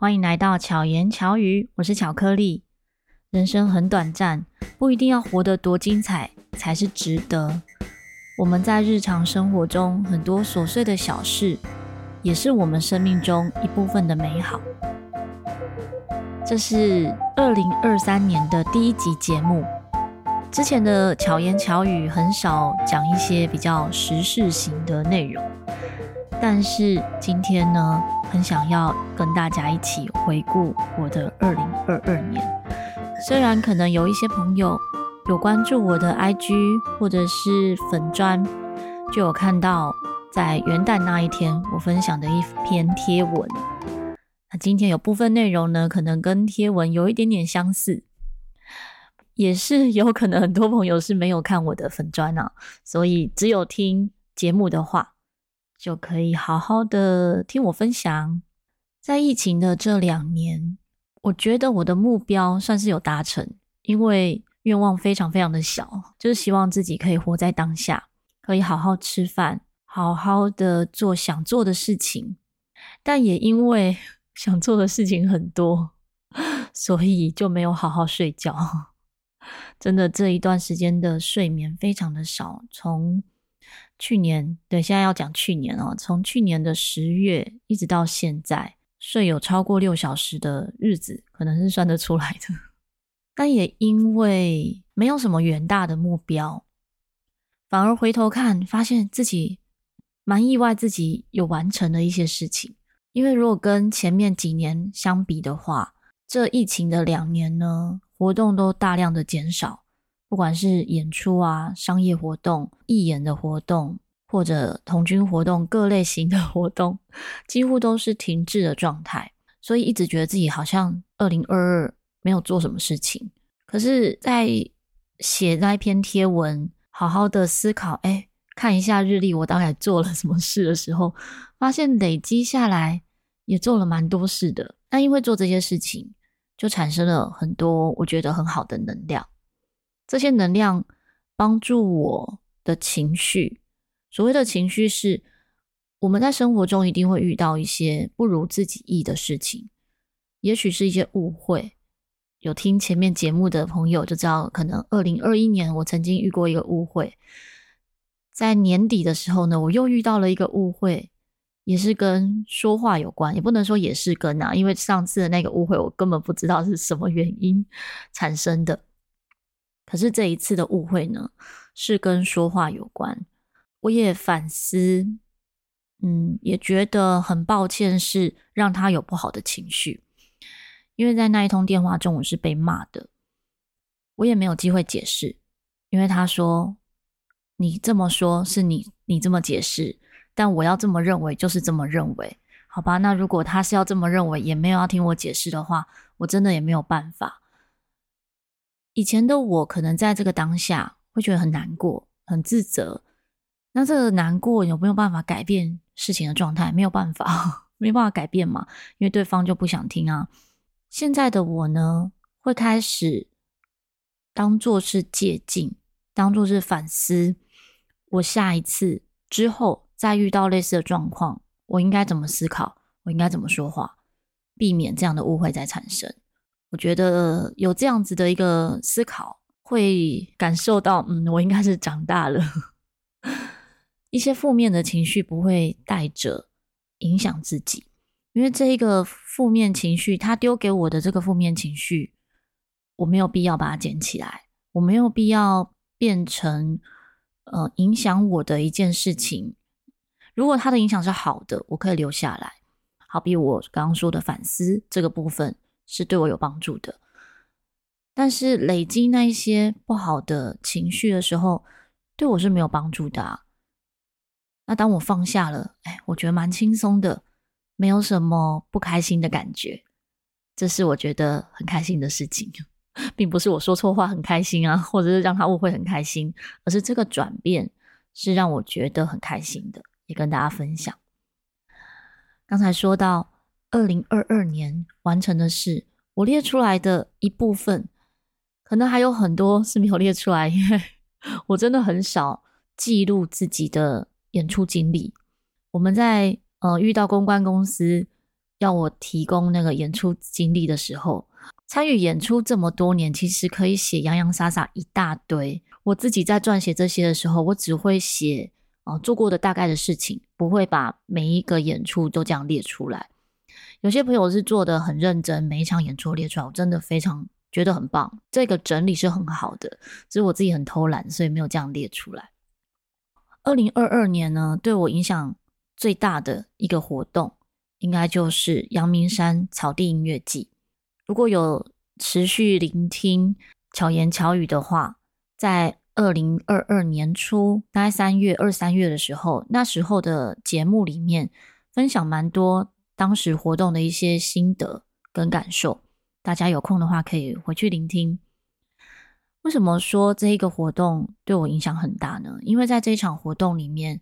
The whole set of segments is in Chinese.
欢迎来到巧言巧语，我是巧克力。人生很短暂，不一定要活得多精彩才是值得。我们在日常生活中很多琐碎的小事，也是我们生命中一部分的美好。这是二零二三年的第一集节目。之前的巧言巧语很少讲一些比较时事型的内容。但是今天呢，很想要跟大家一起回顾我的二零二二年。虽然可能有一些朋友有关注我的 IG 或者是粉专，就有看到在元旦那一天我分享的一篇贴文。那今天有部分内容呢，可能跟贴文有一点点相似，也是有可能很多朋友是没有看我的粉专啊，所以只有听节目的话。就可以好好的听我分享。在疫情的这两年，我觉得我的目标算是有达成，因为愿望非常非常的小，就是希望自己可以活在当下，可以好好吃饭，好好的做想做的事情。但也因为想做的事情很多，所以就没有好好睡觉。真的这一段时间的睡眠非常的少，从。去年，对，现在要讲去年哦，从去年的十月一直到现在，睡有超过六小时的日子，可能是算得出来的。但也因为没有什么远大的目标，反而回头看，发现自己蛮意外，自己有完成了一些事情。因为如果跟前面几年相比的话，这疫情的两年呢，活动都大量的减少。不管是演出啊、商业活动、义演的活动，或者童军活动，各类型的活动，几乎都是停滞的状态。所以一直觉得自己好像二零二二没有做什么事情。可是，在写那一篇贴文，好好的思考，哎，看一下日历，我大概做了什么事的时候，发现累积下来也做了蛮多事的。那因为做这些事情，就产生了很多我觉得很好的能量。这些能量帮助我的情绪。所谓的情绪是，我们在生活中一定会遇到一些不如自己意的事情，也许是一些误会。有听前面节目的朋友就知道，可能二零二一年我曾经遇过一个误会。在年底的时候呢，我又遇到了一个误会，也是跟说话有关，也不能说也是跟啊，因为上次的那个误会我根本不知道是什么原因产生的。可是这一次的误会呢，是跟说话有关。我也反思，嗯，也觉得很抱歉，是让他有不好的情绪。因为在那一通电话中，我是被骂的，我也没有机会解释，因为他说你这么说是你你这么解释，但我要这么认为就是这么认为，好吧？那如果他是要这么认为，也没有要听我解释的话，我真的也没有办法。以前的我可能在这个当下会觉得很难过、很自责。那这个难过有没有办法改变事情的状态？没有办法，没办法改变嘛，因为对方就不想听啊。现在的我呢，会开始当做是借镜，当做是反思。我下一次之后再遇到类似的状况，我应该怎么思考？我应该怎么说话，避免这样的误会再产生。我觉得有这样子的一个思考，会感受到，嗯，我应该是长大了。一些负面的情绪不会带着影响自己，因为这一个负面情绪，他丢给我的这个负面情绪，我没有必要把它捡起来，我没有必要变成呃影响我的一件事情。如果他的影响是好的，我可以留下来。好比我刚刚说的反思这个部分。是对我有帮助的，但是累积那一些不好的情绪的时候，对我是没有帮助的啊。那当我放下了，哎，我觉得蛮轻松的，没有什么不开心的感觉，这是我觉得很开心的事情，并不是我说错话很开心啊，或者是让他误会很开心，而是这个转变是让我觉得很开心的，也跟大家分享。刚才说到。二零二二年完成的事，我列出来的一部分，可能还有很多是没有列出来，因为我真的很少记录自己的演出经历。我们在呃遇到公关公司要我提供那个演出经历的时候，参与演出这么多年，其实可以写洋洋洒洒一大堆。我自己在撰写这些的时候，我只会写哦做过的大概的事情，不会把每一个演出都这样列出来。有些朋友是做的很认真，每一场演出列出来，我真的非常觉得很棒。这个整理是很好的，只是我自己很偷懒，所以没有这样列出来。二零二二年呢，对我影响最大的一个活动，应该就是阳明山草地音乐季。如果有持续聆听巧言巧语的话，在二零二二年初，大概三月、二三月的时候，那时候的节目里面分享蛮多当时活动的一些心得跟感受。大家有空的话可以回去聆听。为什么说这一个活动对我影响很大呢？因为在这一场活动里面，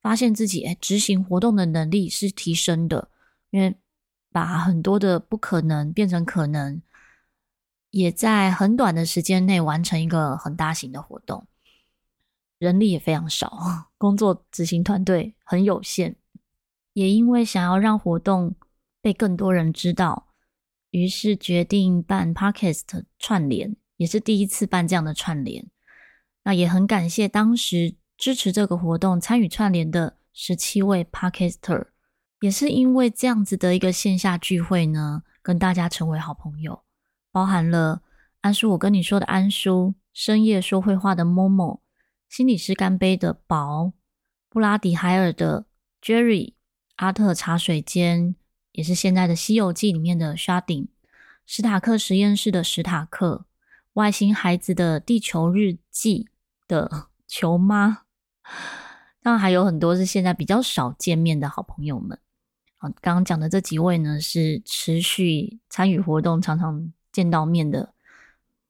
发现自己诶执行活动的能力是提升的，因为把很多的不可能变成可能，也在很短的时间内完成一个很大型的活动，人力也非常少，工作执行团队很有限，也因为想要让活动被更多人知道，于是决定办 Podcast 串联。也是第一次办这样的串联，那也很感谢当时支持这个活动、参与串联的十七位 Podcaster，也是因为这样子的一个线下聚会呢，跟大家成为好朋友，包含了安叔我跟你说的安叔、深夜说绘话的 Momo、心理师干杯的宝、布拉迪海尔的 Jerry、阿特茶水间，也是现在的《西游记》里面的 Sharding、史塔克实验室的史塔克。外星孩子的地球日记的球妈，当然还有很多是现在比较少见面的好朋友们。啊，刚刚讲的这几位呢，是持续参与活动、常常见到面的，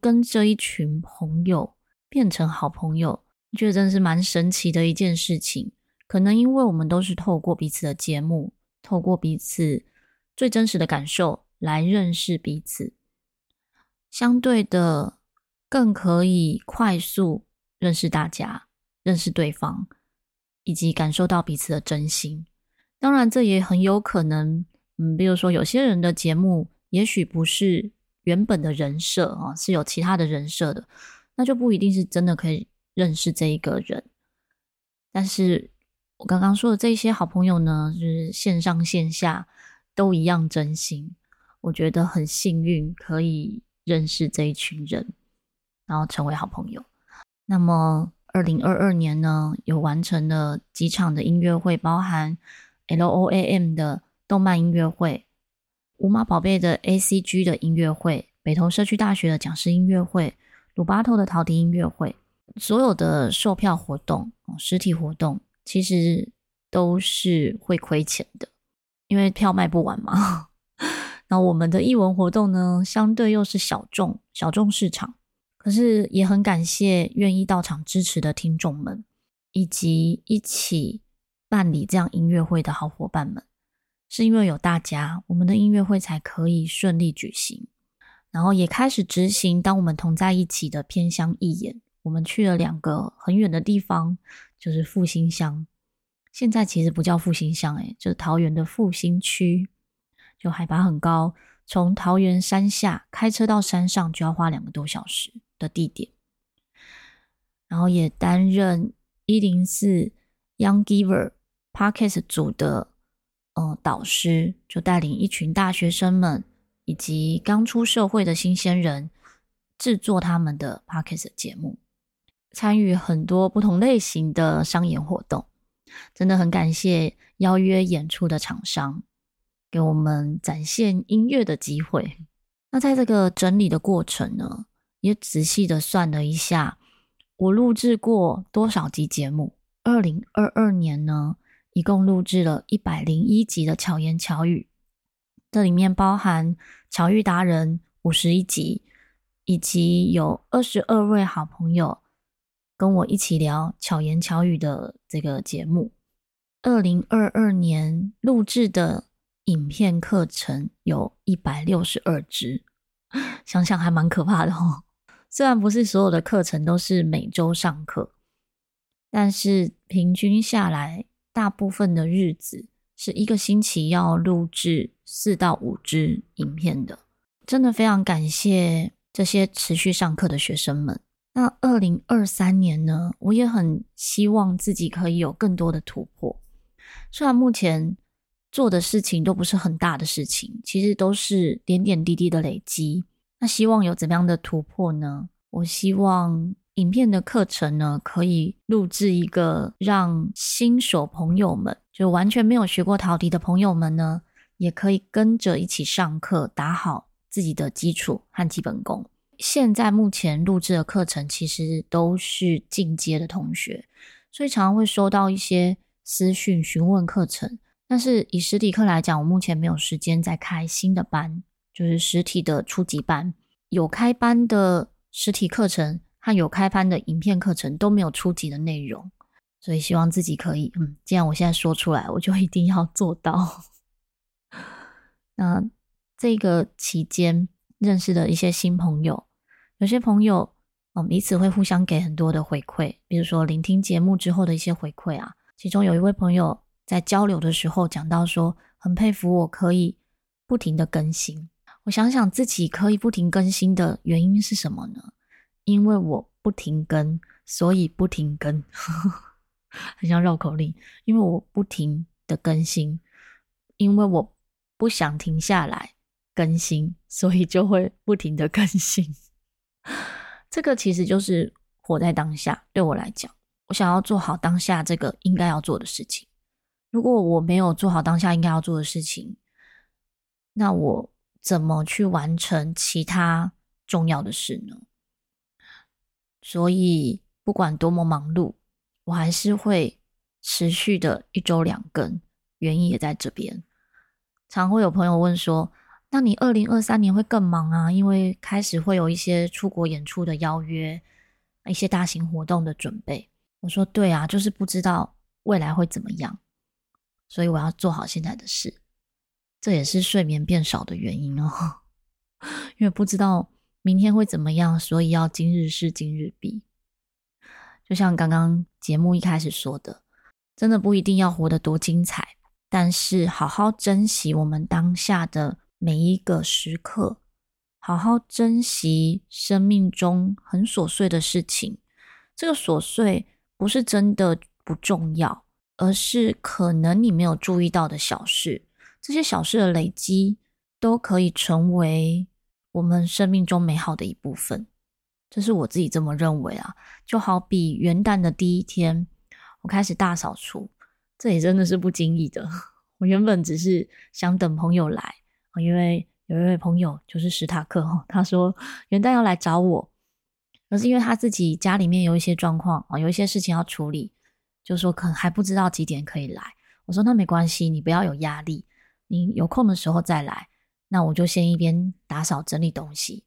跟这一群朋友变成好朋友，我觉得真的是蛮神奇的一件事情。可能因为我们都是透过彼此的节目，透过彼此最真实的感受来认识彼此。相对的，更可以快速认识大家、认识对方，以及感受到彼此的真心。当然，这也很有可能，嗯，比如说有些人的节目，也许不是原本的人设啊，是有其他的人设的，那就不一定是真的可以认识这一个人。但是我刚刚说的这些好朋友呢，就是线上线下都一样真心，我觉得很幸运可以。认识这一群人，然后成为好朋友。那么，二零二二年呢，有完成了几场的音乐会，包含 LOAM 的动漫音乐会、五马宝贝的 ACG 的音乐会、北投社区大学的讲师音乐会、鲁巴头的陶笛音乐会。所有的售票活动、实体活动，其实都是会亏钱的，因为票卖不完嘛。那我们的艺文活动呢，相对又是小众小众市场，可是也很感谢愿意到场支持的听众们，以及一起办理这样音乐会的好伙伴们，是因为有大家，我们的音乐会才可以顺利举行。然后也开始执行，当我们同在一起的偏乡义演，我们去了两个很远的地方，就是复兴乡，现在其实不叫复兴乡，诶，就是桃园的复兴区。就海拔很高，从桃园山下开车到山上就要花两个多小时的地点，然后也担任一零四 Young Giver Podcast 组的呃导师，就带领一群大学生们以及刚出社会的新鲜人制作他们的 Podcast 节目，参与很多不同类型的商演活动，真的很感谢邀约演出的厂商。给我们展现音乐的机会。那在这个整理的过程呢，也仔细的算了一下，我录制过多少集节目。二零二二年呢，一共录制了一百零一集的巧言巧语，这里面包含巧遇达人五十一集，以及有二十二位好朋友跟我一起聊巧言巧语的这个节目。二零二二年录制的。影片课程有一百六十二支，想想还蛮可怕的哦。虽然不是所有的课程都是每周上课，但是平均下来，大部分的日子是一个星期要录制四到五支影片的。真的非常感谢这些持续上课的学生们。那二零二三年呢，我也很希望自己可以有更多的突破。虽然目前做的事情都不是很大的事情，其实都是点点滴滴的累积。那希望有怎么样的突破呢？我希望影片的课程呢，可以录制一个让新手朋友们，就完全没有学过陶笛的朋友们呢，也可以跟着一起上课，打好自己的基础和基本功。现在目前录制的课程其实都是进阶的同学，所以常常会收到一些私讯询问课程。但是以实体课来讲，我目前没有时间再开新的班，就是实体的初级班。有开班的实体课程和有开班的影片课程都没有初级的内容，所以希望自己可以，嗯，既然我现在说出来，我就一定要做到。那这个期间认识的一些新朋友。有些朋友，嗯，彼此会互相给很多的回馈，比如说聆听节目之后的一些回馈啊。其中有一位朋友在交流的时候讲到说，很佩服我可以不停的更新。我想想自己可以不停更新的原因是什么呢？因为我不停更，所以不停更，很像绕口令。因为我不停的更新，因为我不想停下来更新，所以就会不停的更新。这个其实就是活在当下。对我来讲，我想要做好当下这个应该要做的事情。如果我没有做好当下应该要做的事情，那我怎么去完成其他重要的事呢？所以，不管多么忙碌，我还是会持续的一周两更。原因也在这边。常会有朋友问说，那你二零二三年会更忙啊，因为开始会有一些出国演出的邀约，一些大型活动的准备。我说对啊，就是不知道未来会怎么样，所以我要做好现在的事。这也是睡眠变少的原因哦，因为不知道明天会怎么样，所以要今日事今日毕。就像刚刚节目一开始说的，真的不一定要活得多精彩，但是好好珍惜我们当下的。每一个时刻，好好珍惜生命中很琐碎的事情。这个琐碎不是真的不重要，而是可能你没有注意到的小事。这些小事的累积，都可以成为我们生命中美好的一部分。这是我自己这么认为啊。就好比元旦的第一天，我开始大扫除，这也真的是不经意的。我原本只是想等朋友来。因为有一位朋友就是史塔克，他说元旦要来找我，可是因为他自己家里面有一些状况啊，有一些事情要处理，就说可能还不知道几点可以来。我说那没关系，你不要有压力，你有空的时候再来。那我就先一边打扫整理东西。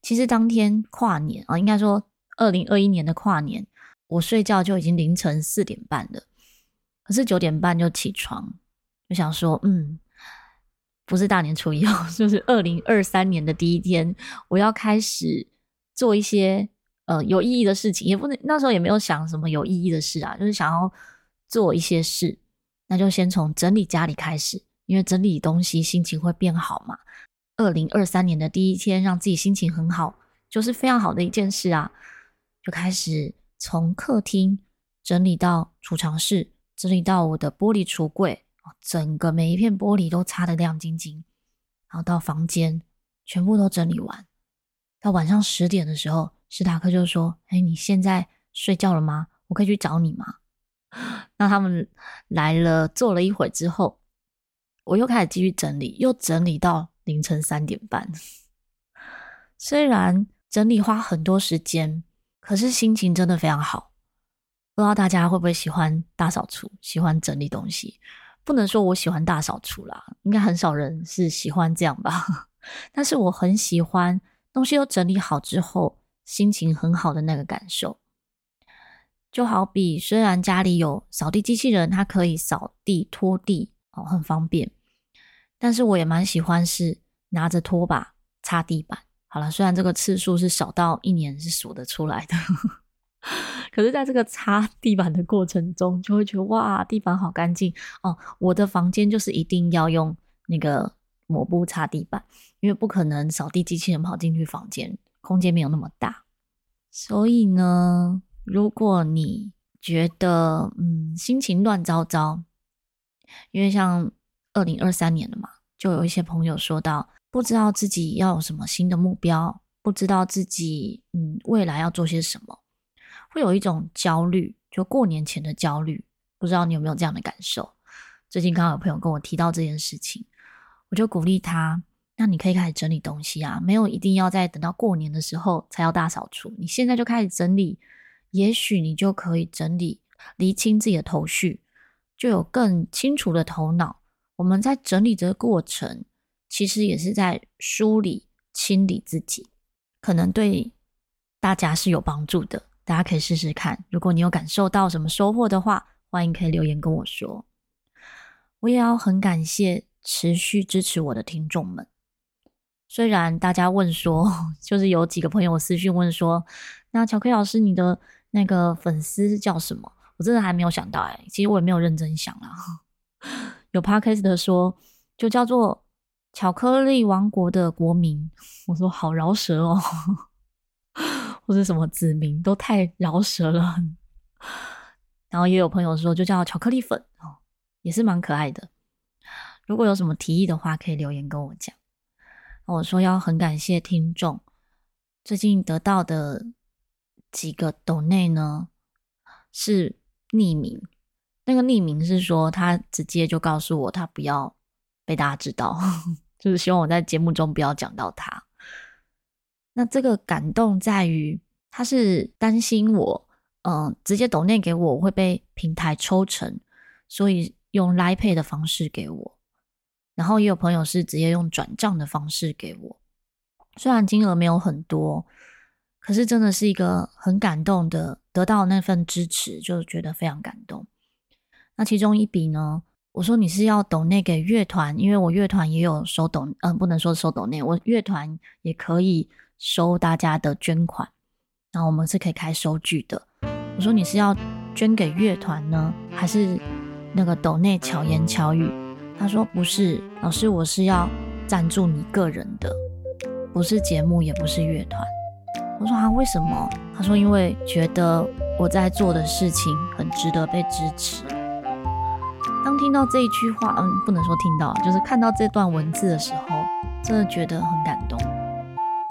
其实当天跨年啊，应该说二零二一年的跨年，我睡觉就已经凌晨四点半了，可是九点半就起床，就想说嗯。不是大年初一哦，就是二零二三年的第一天，我要开始做一些呃有意义的事情，也不能那时候也没有想什么有意义的事啊，就是想要做一些事，那就先从整理家里开始，因为整理东西心情会变好嘛。二零二三年的第一天，让自己心情很好，就是非常好的一件事啊。就开始从客厅整理到储藏室，整理到我的玻璃橱柜。整个每一片玻璃都擦得亮晶晶，然后到房间全部都整理完。到晚上十点的时候，史塔克就说：“哎，你现在睡觉了吗？我可以去找你吗？”那他们来了，坐了一会之后，我又开始继续整理，又整理到凌晨三点半。虽然整理花很多时间，可是心情真的非常好。不知道大家会不会喜欢大扫除，喜欢整理东西？不能说我喜欢大扫除啦，应该很少人是喜欢这样吧。但是我很喜欢东西都整理好之后，心情很好的那个感受。就好比虽然家里有扫地机器人，它可以扫地拖地哦，很方便。但是我也蛮喜欢是拿着拖把擦地板。好了，虽然这个次数是少到一年是数得出来的。可是，在这个擦 地板的过程中，就会觉得哇，地板好干净哦！我的房间就是一定要用那个抹布、擦地板，因为不可能扫地机器人跑进去房间，空间没有那么大。所以呢，如果你觉得嗯心情乱糟糟，因为像二零二三年了嘛，就有一些朋友说到，不知道自己要有什么新的目标，不知道自己嗯未来要做些什么，会有一种焦虑，就过年前的焦虑。不知道你有没有这样的感受？最近刚好有朋友跟我提到这件事情，我就鼓励他，那你可以开始整理东西啊，没有一定要在等到过年的时候才要大扫除，你现在就开始整理，也许你就可以整理，厘清自己的头绪，就有更清楚的头脑。我们在整理这个过程，其实也是在梳理、清理自己，可能对大家是有帮助的。大家可以试试看，如果你有感受到什么收获的话，欢迎可以留言跟我说。我也要很感谢持续支持我的听众们。虽然大家问说，就是有几个朋友私讯问说，那巧克力老师你的那个粉丝叫什么？我真的还没有想到哎、其实我也没有认真想啊。有 podcast 的说，就叫做巧克力王国的国民。我说好饶舌哦，或者什么子民都太饶舌了。然后也有朋友说，就叫巧克力粉哦，也是蛮可爱的。如果有什么提议的话，可以留言跟我讲。我说要很感谢听众，最近得到的几个抖内呢是匿名，那个匿名是说他直接就告诉我，他不要被大家知道，就是希望我在节目中不要讲到他。那这个感动在于，他是担心我。嗯，直接抖内给我，会被平台抽成，所以用来配的方式给我。然后也有朋友是直接用转账的方式给我，虽然金额没有很多，可是真的是一个很感动的，得到那份支持，就觉得非常感动。那其中一笔呢，我说你是要抖内给乐团，因为我乐团也有收抖，嗯，不能说收抖内，我乐团也可以收大家的捐款，然后我们是可以开收据的。我说你是要捐给乐团呢，还是那个抖内巧言巧语？他说不是，老师，我是要赞助你个人的，不是节目，也不是乐团。我说啊，为什么？他说因为觉得我在做的事情很值得被支持。当听到这一句话，嗯，不能说听到，就是看到这段文字的时候，真的觉得很感。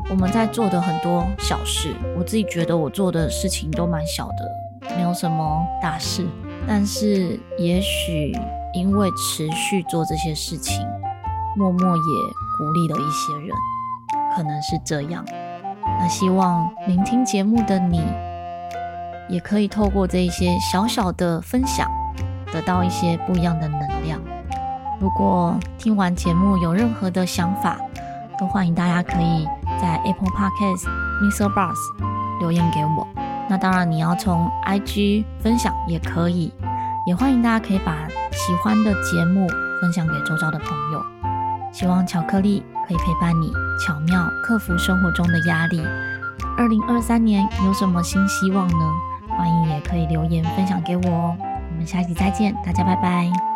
我们在做的很多小事，我自己觉得我做的事情都蛮小的，没有什么大事。但是也许因为持续做这些事情，默默也鼓励了一些人，可能是这样。那希望聆听节目的你，也可以透过这一些小小的分享，得到一些不一样的能量。如果听完节目有任何的想法，都欢迎大家可以。在 Apple Podcast、MixerBox 留言给我。那当然，你要从 IG 分享也可以，也欢迎大家可以把喜欢的节目分享给周遭的朋友。希望巧克力可以陪伴你，巧妙克服生活中的压力。二零二三年有什么新希望呢？欢迎也可以留言分享给我哦。我们下期再见，大家拜拜。